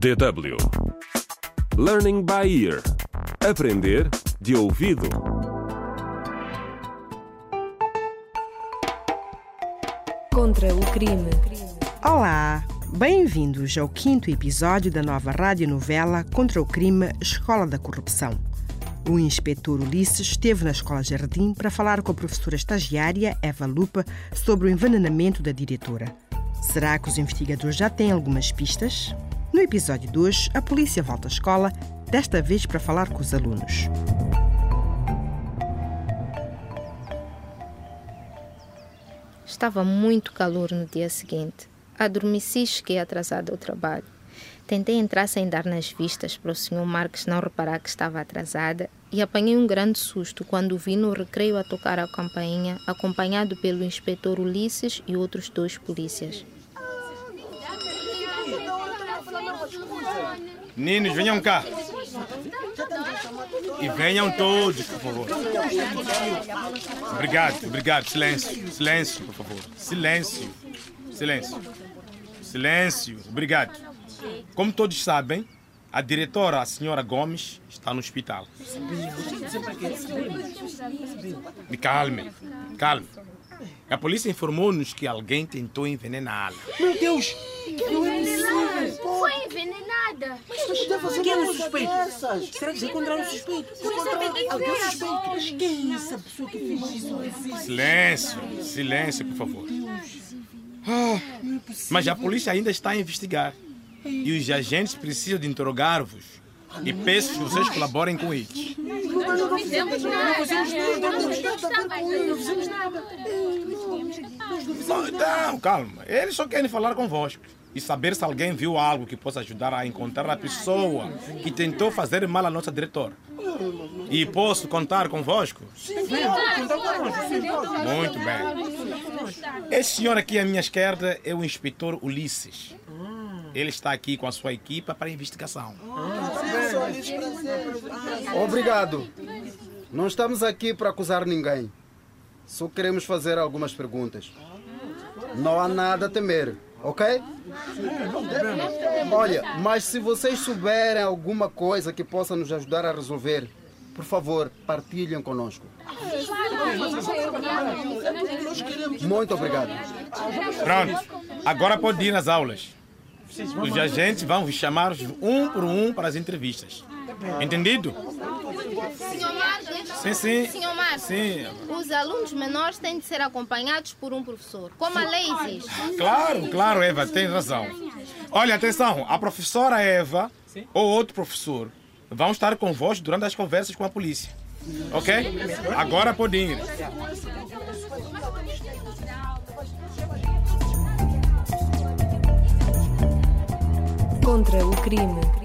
DW Learning by Ear Aprender de ouvido. Contra o crime. Olá, bem-vindos ao quinto episódio da nova radionovela Contra o Crime Escola da Corrupção. O inspetor Ulisses esteve na Escola Jardim para falar com a professora estagiária Eva Lupa sobre o envenenamento da diretora. Será que os investigadores já têm algumas pistas? No episódio 2, a polícia volta à escola, desta vez para falar com os alunos. Estava muito calor no dia seguinte. Adormeci e cheguei atrasada ao trabalho. Tentei entrar sem dar nas vistas para o Sr. Marques não reparar que estava atrasada e apanhei um grande susto quando vi no recreio a tocar a campainha, acompanhado pelo inspetor Ulisses e outros dois polícias. Meninos, venham cá. E venham todos, por favor. Obrigado, obrigado. Silêncio, silêncio, por favor. Silêncio, silêncio. Silêncio, obrigado. Como todos sabem, a diretora, a senhora Gomes, está no hospital. Me calme, calme. A polícia informou-nos que alguém tentou envenená-la. Meu Deus! Foi envenenada. Quem é o suspeito? Será que já encontraram o suspeito? Alguém suspeito? Quem é essa pessoa que fez isso? Silêncio, silêncio, por favor. Ah, mas a polícia ainda está a investigar. E os agentes precisam de interrogar-vos. E peço que vocês colaborem com eles. Não fizemos nada. Não fizemos nada. Não, calma. Eles só querem falar convosco. E saber se alguém viu algo que possa ajudar a encontrar a pessoa que tentou fazer mal à nossa diretora. E posso contar convosco? Muito bem. Esse senhor aqui à minha esquerda é o inspetor Ulisses. Ele está aqui com a sua equipa para investigação. Obrigado. Não estamos aqui para acusar ninguém. Só queremos fazer algumas perguntas. Não há nada a temer, ok? Olha, mas se vocês souberem alguma coisa que possa nos ajudar a resolver, por favor, partilhem conosco. Muito obrigado. Pronto. Agora pode ir às aulas. Os agentes vão vos chamar um por um para as entrevistas. Entendido? Senhor Marques? Sim, sim. Senhor Marques? Sim. Os alunos menores têm de ser acompanhados por um professor, como a lei exige. Claro, claro, Eva, tem razão. Olha, atenção, a professora Eva ou outro professor vão estar convosco durante as conversas com a polícia. Ok? Agora pode ir. Contra o crime.